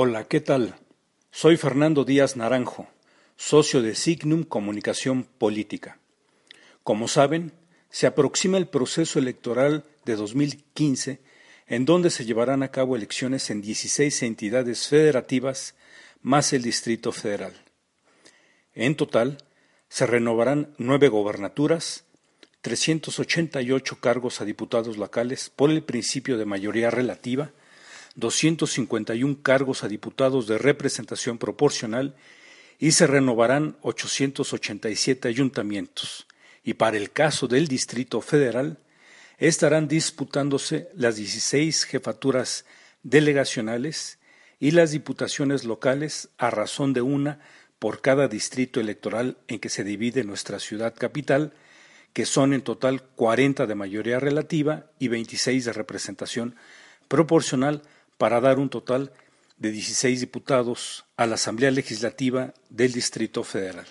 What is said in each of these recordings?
Hola, ¿qué tal? Soy Fernando Díaz Naranjo, socio de Signum Comunicación Política. Como saben, se aproxima el proceso electoral de 2015 en donde se llevarán a cabo elecciones en 16 entidades federativas más el Distrito Federal. En total, se renovarán nueve gobernaturas, 388 cargos a diputados locales por el principio de mayoría relativa, 251 cargos a diputados de representación proporcional y se renovarán 887 ayuntamientos. Y para el caso del Distrito Federal, estarán disputándose las 16 jefaturas delegacionales y las diputaciones locales a razón de una por cada distrito electoral en que se divide nuestra ciudad capital, que son en total 40 de mayoría relativa y 26 de representación proporcional para dar un total de 16 diputados a la Asamblea Legislativa del Distrito Federal.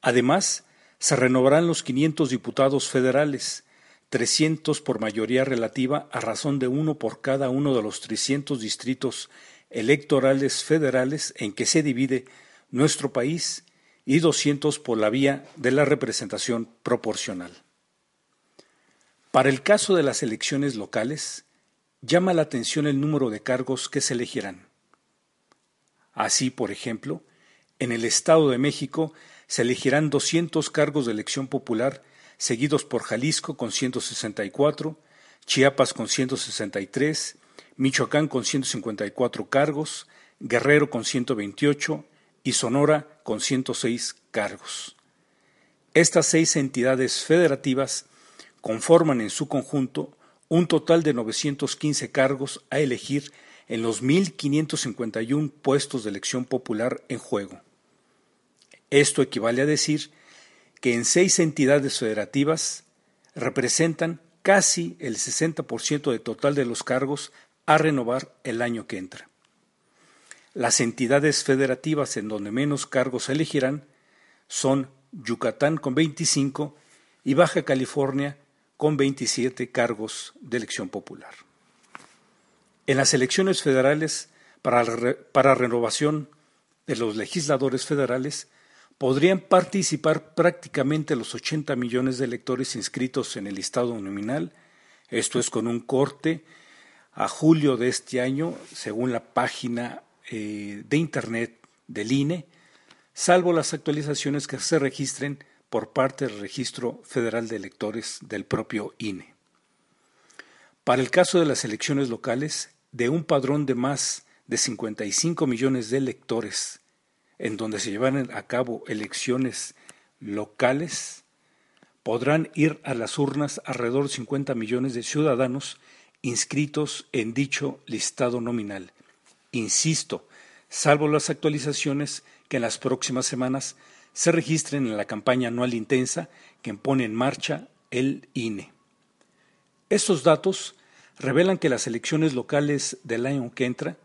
Además, se renovarán los 500 diputados federales, 300 por mayoría relativa a razón de uno por cada uno de los 300 distritos electorales federales en que se divide nuestro país y 200 por la vía de la representación proporcional. Para el caso de las elecciones locales, llama la atención el número de cargos que se elegirán. Así, por ejemplo, en el Estado de México se elegirán 200 cargos de elección popular, seguidos por Jalisco con 164, Chiapas con 163, Michoacán con 154 cargos, Guerrero con 128 y Sonora con 106 cargos. Estas seis entidades federativas conforman en su conjunto un total de 915 cargos a elegir en los 1.551 puestos de elección popular en juego. Esto equivale a decir que en seis entidades federativas representan casi el 60% del total de los cargos a renovar el año que entra. Las entidades federativas en donde menos cargos se elegirán son Yucatán con 25 y Baja California con 27 cargos de elección popular. En las elecciones federales para, renovación de los legisladores federales podrían participar prácticamente los 80 millones de electores inscritos en el listado nominal, esto es con un corte a julio de este año, según la página eh, de Internet del INE, salvo las actualizaciones que se registren por parte del Registro Federal de Electores del propio INE. Para el caso de las elecciones locales, de un padrón de más de 55 millones de electores, en donde se llevan a cabo elecciones locales, podrán ir a las urnas alrededor de 50 millones de ciudadanos inscritos en dicho listado nominal. Insisto, salvo las actualizaciones que en las próximas semanas se registren en la campaña anual intensa que pone en marcha el INE. Estos datos revelan que las elecciones locales del año que entra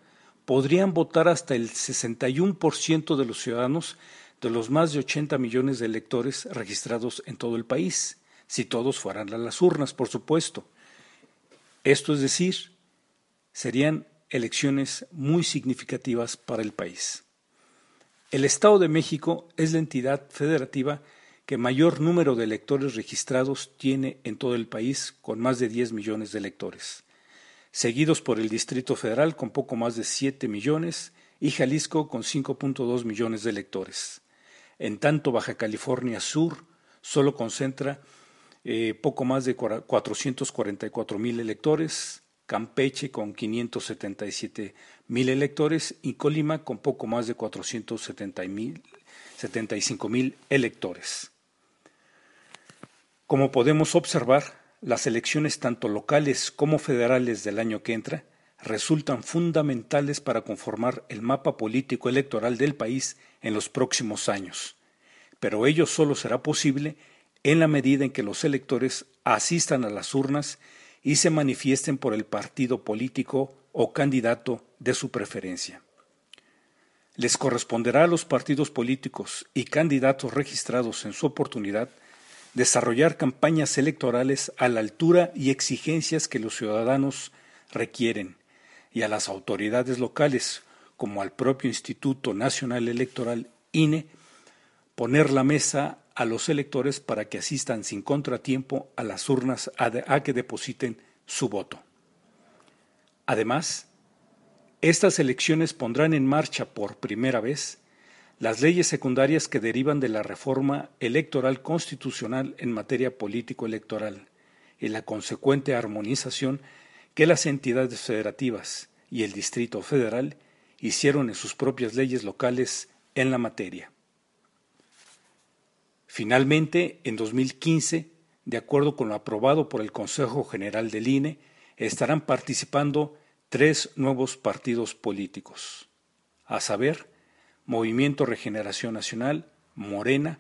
podrían votar hasta el 61% de los ciudadanos de los más de 80 millones de electores registrados en todo el país, si todos fueran a las urnas, por supuesto. Esto es decir, serían elecciones muy significativas para el país. El Estado de México es la entidad federativa que mayor número de electores registrados tiene en todo el país, con más de 10 millones de electores, seguidos por el Distrito Federal con poco más de 7 millones y Jalisco con 5.2 millones de electores. En tanto, Baja California Sur solo concentra eh, poco más de 444 mil electores, Campeche con 577 mil electores y Colima con poco más de 475 mil electores. Como podemos observar, las elecciones tanto locales como federales del año que entra resultan fundamentales para conformar el mapa político electoral del país en los próximos años, pero ello solo será posible en la medida en que los electores asistan a las urnas y se manifiesten por el partido político o candidato de su preferencia. Les corresponderá a los partidos políticos y candidatos registrados en su oportunidad desarrollar campañas electorales a la altura y exigencias que los ciudadanos requieren, y a las autoridades locales, como al propio Instituto Nacional Electoral INE, poner la mesa a los electores para que asistan sin contratiempo a las urnas a, que depositen su voto. Además, estas elecciones pondrán en marcha por primera vez las leyes secundarias que derivan de la reforma electoral constitucional en materia político-electoral y la consecuente armonización que las entidades federativas y el Distrito Federal hicieron en sus propias leyes locales en la materia. Finalmente, en 2015, de acuerdo con lo aprobado por el Consejo General del INE, estarán participando tres nuevos partidos políticos, a saber, Movimiento Regeneración Nacional, Morena,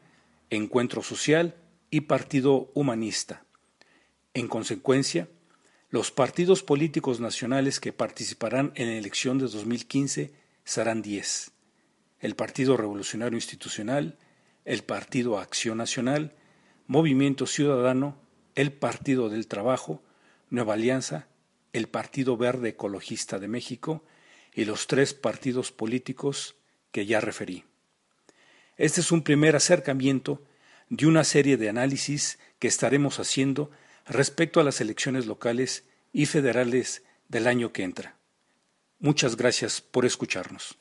Encuentro Social y Partido Humanista. En consecuencia, los partidos políticos nacionales que participarán en la elección de 2015 serán diez. El Partido Revolucionario Institucional, el Partido Acción Nacional, Movimiento Ciudadano, el Partido del Trabajo, Nueva Alianza, el Partido Verde Ecologista de México y los tres partidos políticos que ya referí. Este es un primer acercamiento de una serie de análisis que estaremos haciendo respecto a las elecciones locales y federales del año que entra. Muchas gracias por escucharnos.